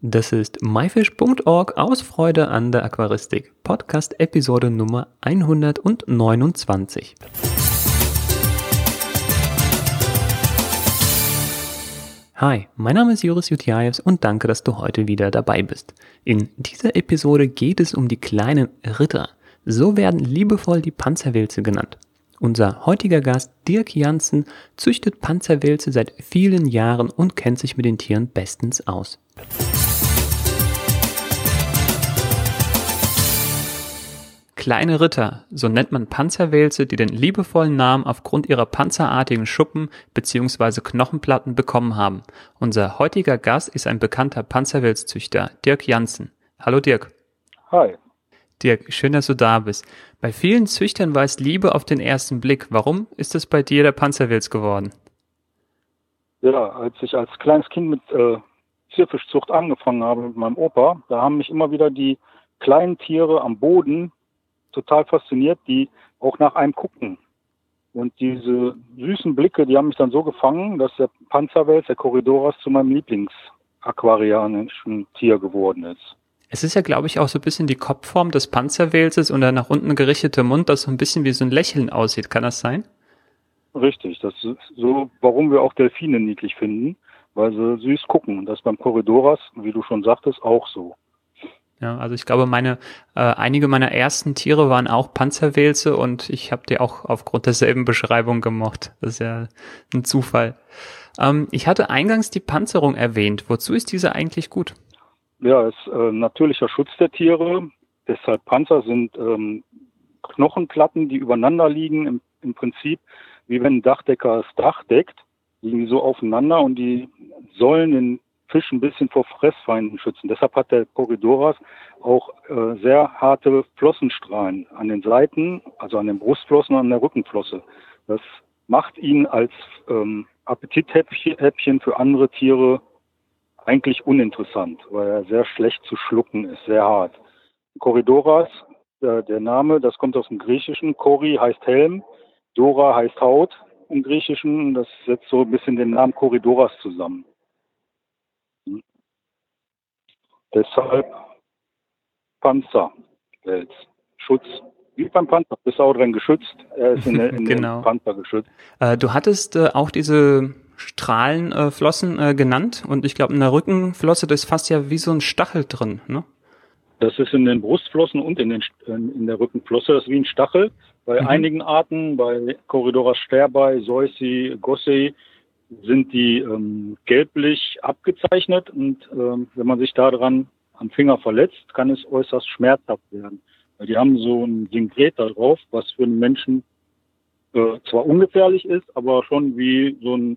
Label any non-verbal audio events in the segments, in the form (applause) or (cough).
Das ist myfish.org aus Freude an der Aquaristik, Podcast Episode Nummer 129. Hi, mein Name ist Joris Jutjaevs und danke, dass du heute wieder dabei bist. In dieser Episode geht es um die kleinen Ritter. So werden liebevoll die Panzerwälze genannt. Unser heutiger Gast Dirk Janssen züchtet Panzerwälze seit vielen Jahren und kennt sich mit den Tieren bestens aus. Kleine Ritter, so nennt man Panzerwälze, die den liebevollen Namen aufgrund ihrer panzerartigen Schuppen bzw. Knochenplatten bekommen haben. Unser heutiger Gast ist ein bekannter Panzerwälzzüchter, Dirk Janssen. Hallo Dirk. Hi. Dirk, schön, dass du da bist. Bei vielen Züchtern war es Liebe auf den ersten Blick. Warum ist es bei dir der Panzerwälz geworden? Ja, als ich als kleines Kind mit äh, Zierfischzucht angefangen habe mit meinem Opa, da haben mich immer wieder die kleinen Tiere am Boden total fasziniert, die auch nach einem gucken. Und diese süßen Blicke, die haben mich dann so gefangen, dass der Panzerwels, der Korridoras, zu meinem Lieblingsaquarianischen Tier geworden ist. Es ist ja, glaube ich, auch so ein bisschen die Kopfform des Panzerwelses und der nach unten gerichtete Mund, das so ein bisschen wie so ein Lächeln aussieht. Kann das sein? Richtig, das ist so, warum wir auch Delfine niedlich finden, weil sie süß gucken. Und das beim Korridoras, wie du schon sagtest, auch so. Ja, also ich glaube, meine äh, einige meiner ersten Tiere waren auch Panzerwälze und ich habe die auch aufgrund derselben Beschreibung gemocht. Das ist ja ein Zufall. Ähm, ich hatte eingangs die Panzerung erwähnt. Wozu ist diese eigentlich gut? Ja, es ist äh, natürlicher Schutz der Tiere. Deshalb Panzer sind ähm, Knochenplatten, die übereinander liegen, im, im Prinzip wie wenn ein Dachdecker das Dach deckt, liegen die so aufeinander und die sollen den Fisch ein bisschen vor Fressfeinden schützen. Deshalb hat der Corridoras auch äh, sehr harte Flossenstrahlen an den Seiten, also an den Brustflossen und an der Rückenflosse. Das macht ihn als ähm, Appetithäppchen für andere Tiere eigentlich uninteressant, weil er sehr schlecht zu schlucken ist, sehr hart. Corridoras, äh, der Name, das kommt aus dem Griechischen. Kori heißt Helm, Dora heißt Haut im Griechischen. Das setzt so ein bisschen den Namen Korridoras zusammen. Deshalb Panzerwels. Schutz. Wie beim Panzer. Bist auch drin geschützt. Er ist in, der, in (laughs) genau. Panzer geschützt. Äh, du hattest äh, auch diese Strahlenflossen äh, genannt und ich glaube in der Rückenflosse, das ist fast ja wie so ein Stachel drin, ne? Das ist in den Brustflossen und in, den, in der Rückenflosse. Das ist wie ein Stachel. Bei mhm. einigen Arten, bei Corridoras sterbai, Seussi, Gossei, sind die ähm, gelblich abgezeichnet und ähm, wenn man sich daran am Finger verletzt, kann es äußerst schmerzhaft werden. Weil die haben so ein Synkret da drauf, was für einen Menschen äh, zwar ungefährlich ist, aber schon wie so ein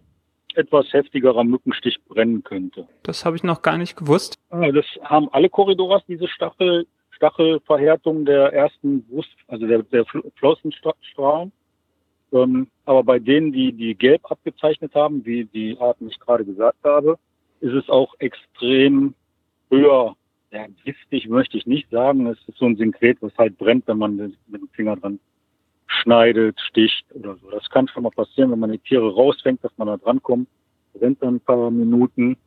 etwas heftigerer Mückenstich brennen könnte. Das habe ich noch gar nicht gewusst. Ah, das haben alle Korridoras, diese Stachel, Stachelverhärtung der ersten Brust, also der, der Flossenstrahlen. Ähm, aber bei denen, die die gelb abgezeichnet haben, wie die Arten, die ich gerade gesagt habe, ist es auch extrem höher. Ja, giftig möchte ich nicht sagen. Es ist so ein Synkret, was halt brennt, wenn man mit dem Finger dran schneidet, sticht oder so. Das kann schon mal passieren, wenn man die Tiere rausfängt, dass man da drankommt, brennt dann ein paar Minuten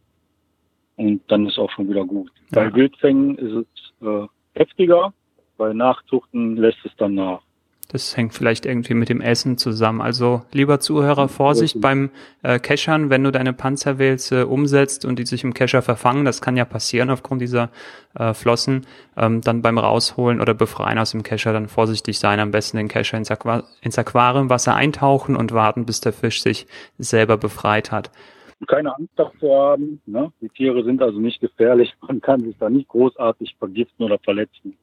und dann ist auch schon wieder gut. Ja. Bei Wildfängen ist es äh, heftiger, bei Nachzuchten lässt es dann nach. Das hängt vielleicht irgendwie mit dem Essen zusammen. Also lieber Zuhörer, Vorsicht beim äh, Keschern, wenn du deine Panzerwälze umsetzt und die sich im Kescher verfangen, das kann ja passieren aufgrund dieser äh, Flossen, ähm, dann beim Rausholen oder Befreien aus dem Kescher dann vorsichtig sein, am besten den Kescher ins, Aqu ins Aquariumwasser eintauchen und warten, bis der Fisch sich selber befreit hat. Keine Angst davor haben. Ne? Die Tiere sind also nicht gefährlich. Man kann sich da nicht großartig vergiften oder verletzen.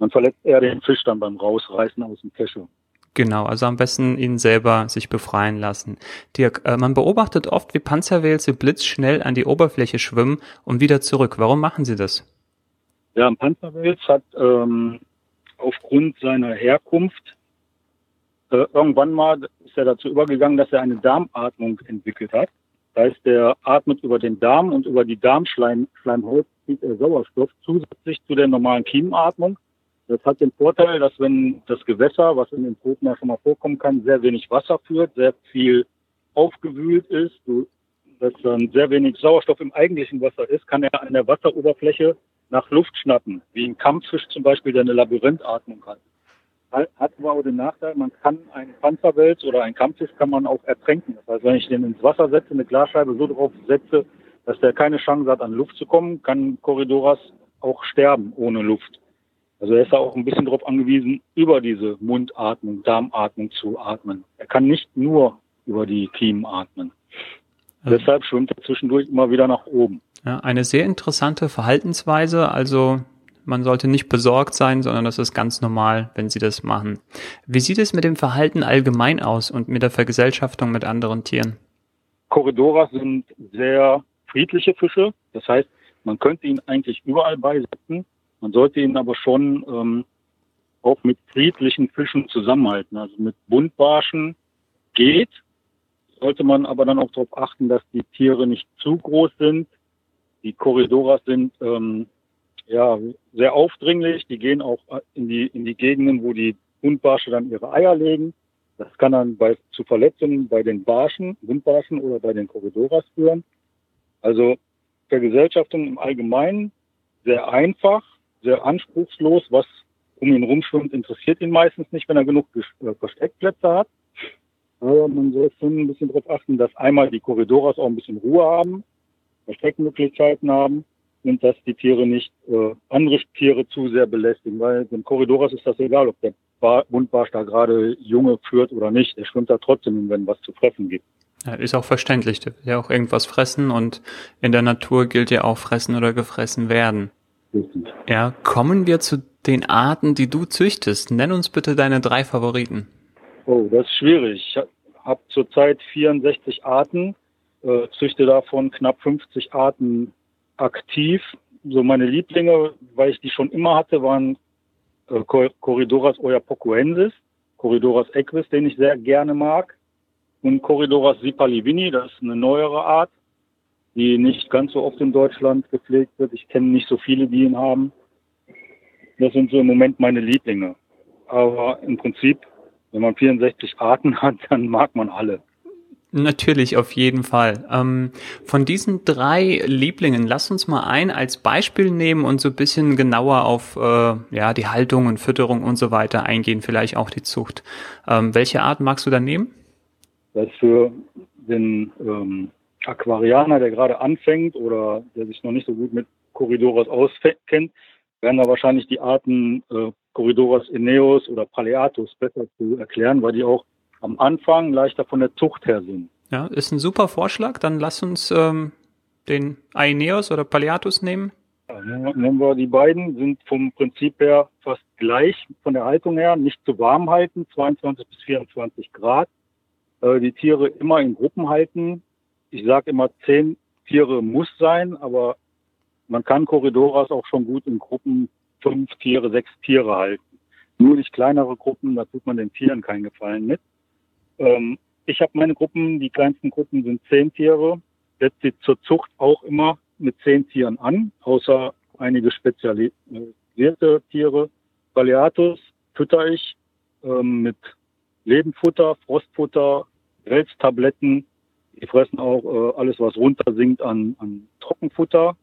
Man verletzt eher den Fisch dann beim Rausreißen aus dem Kescher. Genau, also am besten ihn selber sich befreien lassen. Dirk, äh, man beobachtet oft, wie Panzerwälze blitzschnell an die Oberfläche schwimmen und wieder zurück. Warum machen sie das? Ja, ein Panzerwels hat ähm, aufgrund seiner Herkunft äh, irgendwann mal ist er dazu übergegangen, dass er eine Darmatmung entwickelt hat. Das heißt, er atmet über den Darm und über die Darmschleimhaut zieht er Sauerstoff zusätzlich zu der normalen Kiemenatmung das hat den Vorteil, dass wenn das Gewässer, was in den Tropen ja schon mal vorkommen kann, sehr wenig Wasser führt, sehr viel aufgewühlt ist, dass dann sehr wenig Sauerstoff im eigentlichen Wasser ist, kann er an der Wasseroberfläche nach Luft schnappen, wie ein Kampffisch zum Beispiel, der eine Labyrinthatmung hat. Hat aber auch den Nachteil, man kann einen Panzerwels oder einen Kampffisch kann man auch ertränken. Das heißt, wenn ich den ins Wasser setze, eine Glasscheibe so drauf setze, dass der keine Chance hat, an Luft zu kommen, kann Corridoras auch sterben ohne Luft. Also er ist da auch ein bisschen darauf angewiesen, über diese Mundatmung, Darmatmung zu atmen. Er kann nicht nur über die Kiemen atmen. Also Deshalb schwimmt er zwischendurch immer wieder nach oben. Ja, eine sehr interessante Verhaltensweise. Also man sollte nicht besorgt sein, sondern das ist ganz normal, wenn sie das machen. Wie sieht es mit dem Verhalten allgemein aus und mit der Vergesellschaftung mit anderen Tieren? Korridoras sind sehr friedliche Fische. Das heißt, man könnte ihn eigentlich überall beisetzen. Man sollte ihn aber schon ähm, auch mit friedlichen Fischen zusammenhalten. Also mit Buntbarschen geht, sollte man aber dann auch darauf achten, dass die Tiere nicht zu groß sind. Die Korridoras sind ähm, ja sehr aufdringlich. Die gehen auch in die in die Gegenden, wo die Buntbarsche dann ihre Eier legen. Das kann dann bei zu Verletzungen bei den Barschen, Buntbarschen oder bei den Korridoras führen. Also Vergesellschaftung im Allgemeinen sehr einfach, sehr anspruchslos. Was um ihn rumschwimmt, interessiert ihn meistens nicht, wenn er genug äh, Versteckplätze hat. Aber man soll schon ein bisschen darauf achten, dass einmal die Korridoras auch ein bisschen Ruhe haben, Versteckmöglichkeiten haben und dass die Tiere nicht äh, andere Tiere zu sehr belästigen. Weil dem Korridoras ist das egal, ob der Buntbarsch da gerade Junge führt oder nicht. Er schwimmt da trotzdem, wenn was zu fressen gibt. Ja, ist auch verständlich. Der will ja auch irgendwas fressen und in der Natur gilt ja auch fressen oder gefressen werden. Richtig. Ja, kommen wir zu den Arten, die du züchtest. Nenn uns bitte deine drei Favoriten. Oh, das ist schwierig. Ich habe zurzeit 64 Arten, äh, züchte davon knapp 50 Arten aktiv. So meine Lieblinge, weil ich die schon immer hatte, waren äh, Corridoras oyapocuensis, Corridoras equis, den ich sehr gerne mag, und Corridoras sipalivini, das ist eine neuere Art, die nicht ganz so oft in Deutschland gepflegt wird. Ich kenne nicht so viele, die ihn haben. Das sind so im Moment meine Lieblinge. Aber im Prinzip, wenn man 64 Arten (laughs) hat, dann mag man alle. Natürlich, auf jeden Fall. Ähm, von diesen drei Lieblingen, lass uns mal ein als Beispiel nehmen und so ein bisschen genauer auf äh, ja die Haltung und Fütterung und so weiter eingehen, vielleicht auch die Zucht. Ähm, welche Art magst du da nehmen? Das für den ähm, Aquarianer, der gerade anfängt oder der sich noch nicht so gut mit Corridoras auskennt, werden da wahrscheinlich die Arten äh, Corridoras Eneos oder Paleatus besser zu erklären, weil die auch am Anfang leichter von der Zucht her sind. Ja, ist ein super Vorschlag. Dann lass uns ähm, den Aeneos oder Paleatus nehmen. Ja, nehmen wir die beiden, sind vom Prinzip her fast gleich von der Haltung her, nicht zu warm halten, 22 bis 24 Grad äh, die Tiere immer in Gruppen halten. Ich sage immer, zehn Tiere muss sein, aber man kann Korridoras auch schon gut in Gruppen fünf Tiere, sechs Tiere halten. Nur nicht kleinere Gruppen, da tut man den Tieren keinen Gefallen mit. Ähm, ich habe meine Gruppen, die kleinsten Gruppen sind zehn Tiere. Setze sie zur Zucht auch immer mit zehn Tieren an, außer einige spezialisierte Tiere. Baleatus fütter ich ähm, mit Lebenfutter, Frostfutter, Welstabletten. Die fressen auch äh, alles, was runtersinkt an, an Trockenfutter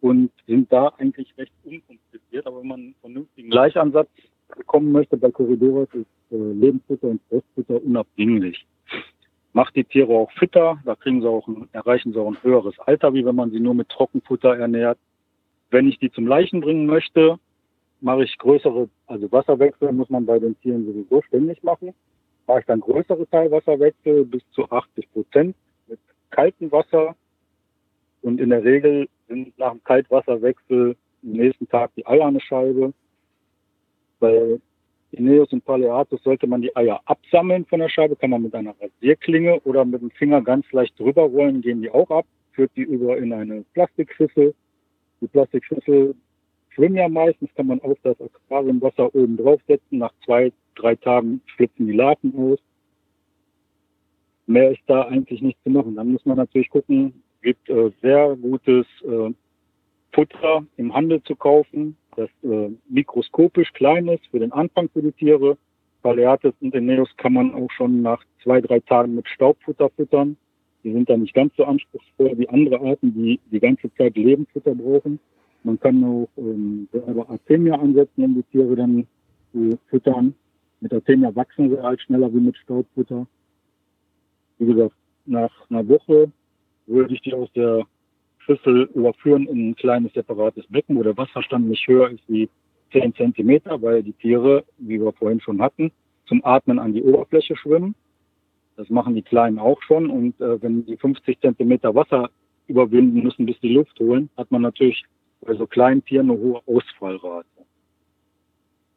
und sind da eigentlich recht unkompliziert. Aber wenn man einen vernünftigen Gleichansatz bekommen möchte bei Corridores, ist äh, Lebensfutter und Frostfutter unabdinglich. Macht die Tiere auch fitter, da kriegen sie auch ein, erreichen sie auch ein höheres Alter, wie wenn man sie nur mit Trockenfutter ernährt. Wenn ich die zum Leichen bringen möchte, mache ich größere, also Wasserwechsel muss man bei den Tieren sowieso ständig machen mache ich dann größere Teilwasserwechsel bis zu 80 Prozent mit kaltem Wasser. Und in der Regel sind nach dem Kaltwasserwechsel am nächsten Tag die Eier eine Scheibe. Bei Ineus und Paleatus sollte man die Eier absammeln von der Scheibe, kann man mit einer Rasierklinge oder mit dem Finger ganz leicht drüber rollen, gehen die auch ab, führt die über in eine Plastikschüssel. Die Plastikschüssel schwimmen ja meistens, kann man auf das Aquariumwasser oben draufsetzen. Nach zwei, drei Tagen schlüpfen die Larven aus. Mehr ist da eigentlich nicht zu machen. Dann muss man natürlich gucken, gibt äh, sehr gutes äh, Futter im Handel zu kaufen, das äh, mikroskopisch klein ist für den Anfang für die Tiere. Paleatis und Eneus kann man auch schon nach zwei, drei Tagen mit Staubfutter füttern. Die sind da nicht ganz so anspruchsvoll wie andere Arten, die die ganze Zeit Lebensfutter brauchen. Man kann auch ähm, selber Artemia ansetzen, um die Tiere dann zu füttern. Mit Artemia wachsen sie halt schneller wie mit Staubfutter. Wie gesagt, nach einer Woche würde ich die aus der Schüssel überführen in ein kleines separates Becken, wo der Wasserstand nicht höher ist wie 10 Zentimeter, weil die Tiere, wie wir vorhin schon hatten, zum Atmen an die Oberfläche schwimmen. Das machen die Kleinen auch schon. Und äh, wenn die 50 Zentimeter Wasser überwinden müssen, bis die Luft holen, hat man natürlich bei so kleinen Tieren eine hohe Ausfallrate.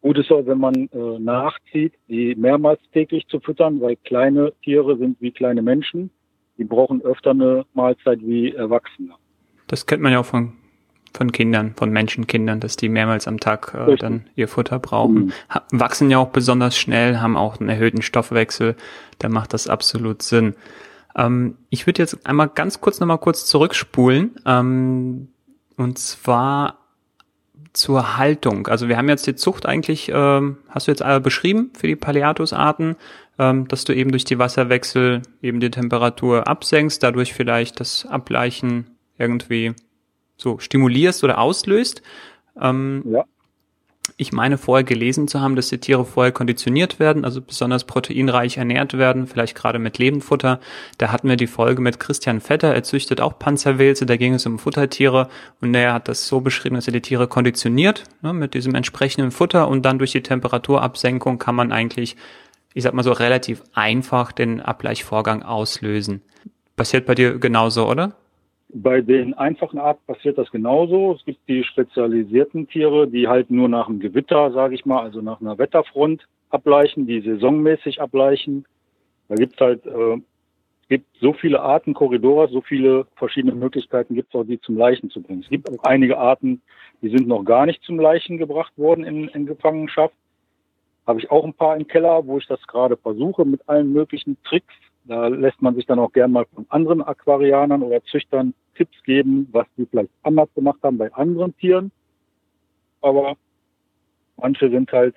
Gut ist auch, wenn man äh, nachzieht, die mehrmals täglich zu füttern, weil kleine Tiere sind wie kleine Menschen. Die brauchen öfter eine Mahlzeit wie Erwachsene. Das kennt man ja auch von, von Kindern, von Menschenkindern, dass die mehrmals am Tag äh, dann ihr Futter brauchen. Mhm. Wachsen ja auch besonders schnell, haben auch einen erhöhten Stoffwechsel. Da macht das absolut Sinn. Ähm, ich würde jetzt einmal ganz kurz nochmal kurz zurückspulen. Ähm, und zwar zur Haltung. Also wir haben jetzt die Zucht eigentlich, ähm, hast du jetzt alle beschrieben für die Paleatus-Arten, ähm, dass du eben durch die Wasserwechsel eben die Temperatur absenkst, dadurch vielleicht das Ableichen irgendwie so stimulierst oder auslöst. Ähm, ja ich meine vorher gelesen zu haben, dass die Tiere vorher konditioniert werden, also besonders proteinreich ernährt werden, vielleicht gerade mit Lebendfutter. Da hatten wir die Folge mit Christian Vetter, er züchtet auch Panzerwälze, da ging es um Futtertiere und er hat das so beschrieben, dass er die Tiere konditioniert ne, mit diesem entsprechenden Futter und dann durch die Temperaturabsenkung kann man eigentlich, ich sag mal so, relativ einfach den Abgleichvorgang auslösen. Passiert bei dir genauso, oder? Bei den einfachen Arten passiert das genauso. Es gibt die spezialisierten Tiere, die halt nur nach einem Gewitter, sage ich mal, also nach einer Wetterfront ableichen, die saisonmäßig ableichen. Da gibt's halt äh, gibt so viele Arten Korridore, so viele verschiedene Möglichkeiten gibt es auch, die zum Leichen zu bringen. Es gibt auch einige Arten, die sind noch gar nicht zum Leichen gebracht worden in, in Gefangenschaft. Habe ich auch ein paar im Keller, wo ich das gerade versuche mit allen möglichen Tricks da lässt man sich dann auch gern mal von anderen Aquarianern oder Züchtern Tipps geben, was die vielleicht anders gemacht haben bei anderen Tieren. Aber manche sind halt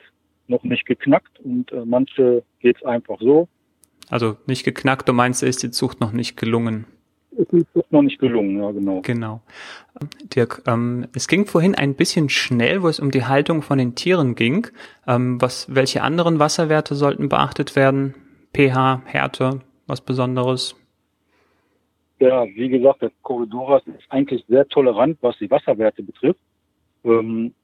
noch nicht geknackt und äh, manche geht's einfach so. Also nicht geknackt, du meinst, ist die Zucht noch nicht gelungen? Ist die Zucht noch nicht gelungen, ja genau. Genau. Dirk, ähm, es ging vorhin ein bisschen schnell, wo es um die Haltung von den Tieren ging. Ähm, was, welche anderen Wasserwerte sollten beachtet werden? pH, Härte, was Besonderes? Ja, wie gesagt, der Corridoras ist eigentlich sehr tolerant, was die Wasserwerte betrifft. Ähm,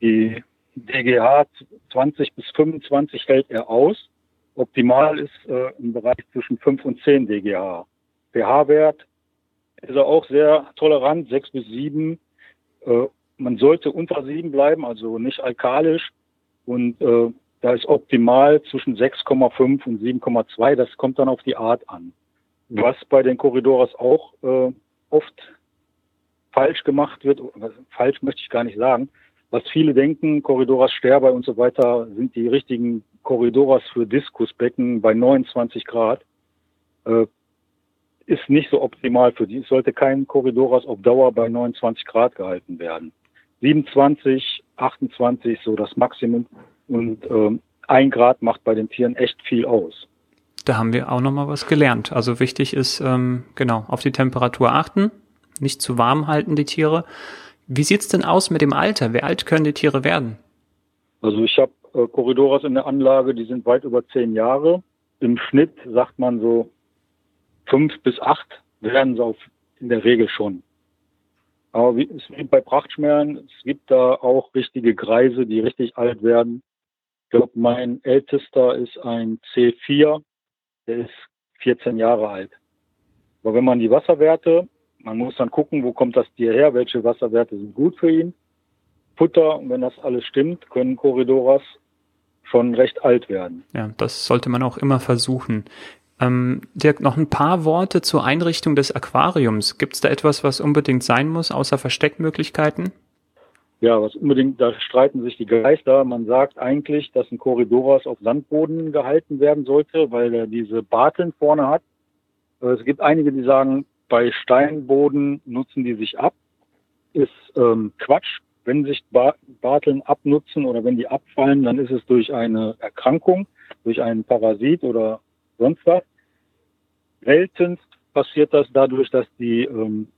die DGH 20 bis 25 hält er aus. Optimal ist äh, im Bereich zwischen 5 und 10 DGH. pH-Wert ist er auch sehr tolerant, 6 bis 7. Äh, man sollte unter 7 bleiben, also nicht alkalisch. Und äh, da ist optimal zwischen 6,5 und 7,2. Das kommt dann auf die Art an. Was bei den Korridoras auch äh, oft falsch gemacht wird, falsch möchte ich gar nicht sagen, was viele denken, Korridoras Sterber und so weiter sind die richtigen Korridoras für Diskusbecken bei 29 Grad. Äh, ist nicht so optimal für die. Es sollte kein Korridoras auf Dauer bei 29 Grad gehalten werden. 27, 28 so das Maximum. Und ähm, ein Grad macht bei den Tieren echt viel aus. Da haben wir auch nochmal was gelernt. Also wichtig ist, ähm, genau, auf die Temperatur achten, nicht zu warm halten die Tiere. Wie sieht's denn aus mit dem Alter? Wie alt können die Tiere werden? Also ich habe äh, Korridoras in der Anlage, die sind weit über zehn Jahre. Im Schnitt sagt man so fünf bis acht werden sie auf, in der Regel schon. Aber wie, es wie bei Prachtschmerzen, es gibt da auch richtige Greise, die richtig alt werden glaube, mein ältester ist ein C4, der ist 14 Jahre alt. Aber wenn man die Wasserwerte, man muss dann gucken, wo kommt das Tier her, welche Wasserwerte sind gut für ihn. Futter, und wenn das alles stimmt, können Corridoras schon recht alt werden. Ja, das sollte man auch immer versuchen. Ähm, Dirk, noch ein paar Worte zur Einrichtung des Aquariums. Gibt es da etwas, was unbedingt sein muss, außer Versteckmöglichkeiten? Ja, was unbedingt, da streiten sich die Geister. Man sagt eigentlich, dass ein Korridoras auf Sandboden gehalten werden sollte, weil er diese Barteln vorne hat. Äh, es gibt einige, die sagen, bei Steinboden nutzen die sich ab. Ist ähm, Quatsch. Wenn sich Barteln abnutzen oder wenn die abfallen, dann ist es durch eine Erkrankung, durch einen Parasit oder sonst was. Seltenst passiert das dadurch, dass die ähm,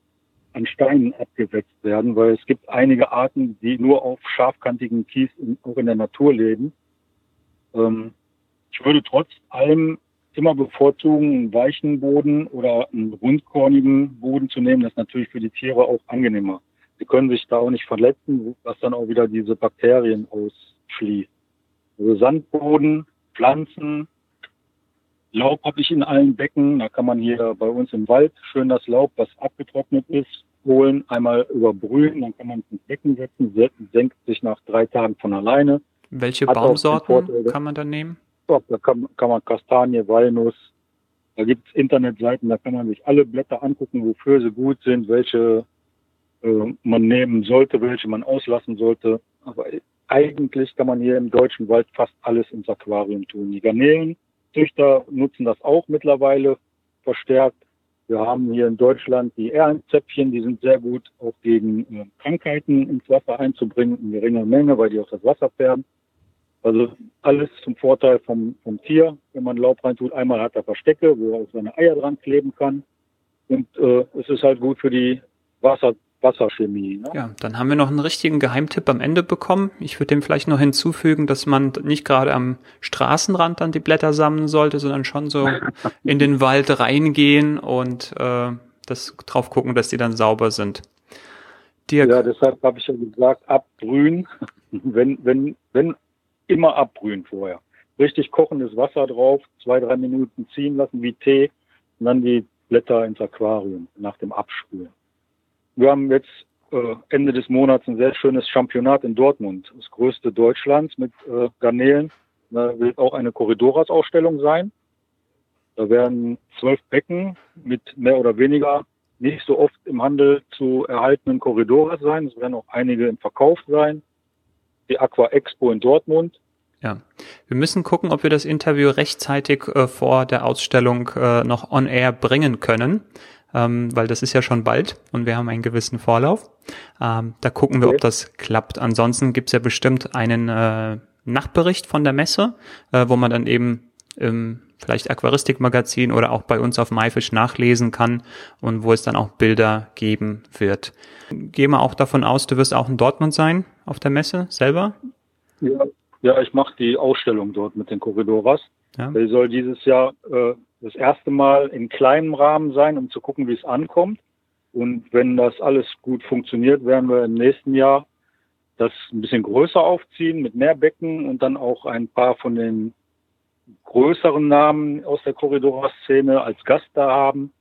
an Steinen abgewetzt werden, weil es gibt einige Arten, die nur auf scharfkantigen Kies in, auch in der Natur leben. Ähm, ich würde trotz allem immer bevorzugen, einen weichen Boden oder einen rundkornigen Boden zu nehmen. Das ist natürlich für die Tiere auch angenehmer. Sie können sich da auch nicht verletzen, was dann auch wieder diese Bakterien ausschließt. Also Sandboden, Pflanzen, Laub habe ich in allen Becken. Da kann man hier bei uns im Wald schön das Laub, was abgetrocknet ist, holen, einmal überbrühen, dann kann man es ins Becken setzen, senkt sich nach drei Tagen von alleine. Welche Hat Baumsorten kann man dann nehmen? Ja, da kann, kann man Kastanie, Walnuss, da gibt es Internetseiten, da kann man sich alle Blätter angucken, wofür sie gut sind, welche äh, man nehmen sollte, welche man auslassen sollte. Aber eigentlich kann man hier im deutschen Wald fast alles ins Aquarium tun. Die Garnelenzüchter nutzen das auch mittlerweile verstärkt. Wir haben hier in Deutschland die Ehrenzäpfchen, die sind sehr gut auch gegen äh, Krankheiten ins Wasser einzubringen, in geringer Menge, weil die auch das Wasser färben. Also alles zum Vorteil vom, vom Tier, wenn man Laub reintut. Einmal hat er Verstecke, wo er auch seine Eier dran kleben kann. Und äh, es ist halt gut für die Wasser, Wasserchemie. Ne? Ja, dann haben wir noch einen richtigen Geheimtipp am Ende bekommen. Ich würde dem vielleicht noch hinzufügen, dass man nicht gerade am Straßenrand dann die Blätter sammeln sollte, sondern schon so (laughs) in den Wald reingehen und äh, das drauf gucken, dass die dann sauber sind. Dirk. Ja, deshalb habe ich ja gesagt, abbrühen. (laughs) wenn, wenn, wenn immer abbrühen vorher. Richtig kochendes Wasser drauf, zwei, drei Minuten ziehen lassen wie Tee und dann die Blätter ins Aquarium nach dem Abspülen. Wir haben jetzt äh, Ende des Monats ein sehr schönes Championat in Dortmund, das größte Deutschlands mit äh, Garnelen. Da wird auch eine Corridoras-Ausstellung sein. Da werden zwölf Becken mit mehr oder weniger nicht so oft im Handel zu erhaltenen Corridoras sein. Es werden auch einige im Verkauf sein. Die Aqua Expo in Dortmund. Ja, wir müssen gucken, ob wir das Interview rechtzeitig äh, vor der Ausstellung äh, noch on air bringen können ähm, weil das ist ja schon bald und wir haben einen gewissen Vorlauf. Ähm, da gucken wir, okay. ob das klappt. Ansonsten gibt's ja bestimmt einen äh, Nachtbericht von der Messe, äh, wo man dann eben im vielleicht Aquaristikmagazin oder auch bei uns auf MyFish nachlesen kann und wo es dann auch Bilder geben wird. Gehen wir auch davon aus, du wirst auch in Dortmund sein auf der Messe selber? Ja, ja ich mache die Ausstellung dort mit den Korridoras. Ja. Die soll dieses Jahr äh, das erste Mal in kleinem Rahmen sein, um zu gucken, wie es ankommt. Und wenn das alles gut funktioniert, werden wir im nächsten Jahr das ein bisschen größer aufziehen mit mehr Becken und dann auch ein paar von den größeren Namen aus der Korridorszene als Gast da haben.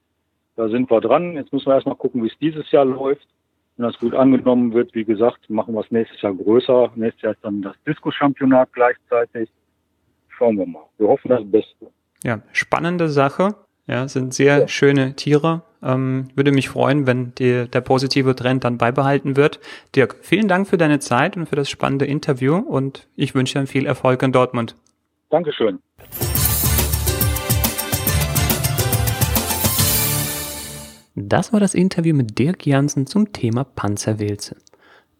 Da sind wir dran. Jetzt müssen wir erstmal gucken, wie es dieses Jahr läuft. Wenn das gut angenommen wird, wie gesagt, machen wir es nächstes Jahr größer. Nächstes Jahr ist dann das Disco-Championat gleichzeitig. Schauen wir mal. Wir hoffen das Beste. Ja, spannende Sache. Ja, sind sehr ja. schöne Tiere. Ähm, würde mich freuen, wenn die, der positive Trend dann beibehalten wird. Dirk, vielen Dank für deine Zeit und für das spannende Interview und ich wünsche dir viel Erfolg in Dortmund. Dankeschön. Das war das Interview mit Dirk Jansen zum Thema Panzerwilze.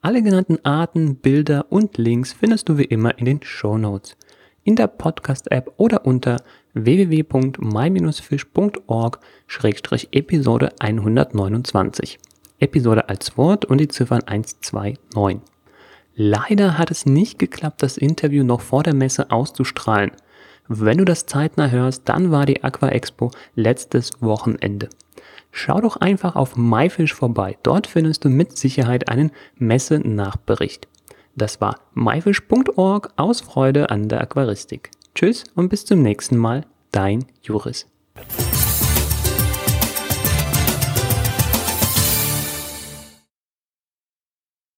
Alle genannten Arten, Bilder und Links findest du wie immer in den Show Notes in der Podcast-App oder unter www.my-fish.org-episode 129. Episode als Wort und die Ziffern 129. Leider hat es nicht geklappt, das Interview noch vor der Messe auszustrahlen. Wenn du das zeitnah hörst, dann war die Aqua Expo letztes Wochenende. Schau doch einfach auf MyFish vorbei. Dort findest du mit Sicherheit einen Messe-Nachbericht. Das war myfish.org aus Freude an der Aquaristik. Tschüss und bis zum nächsten Mal, dein Juris.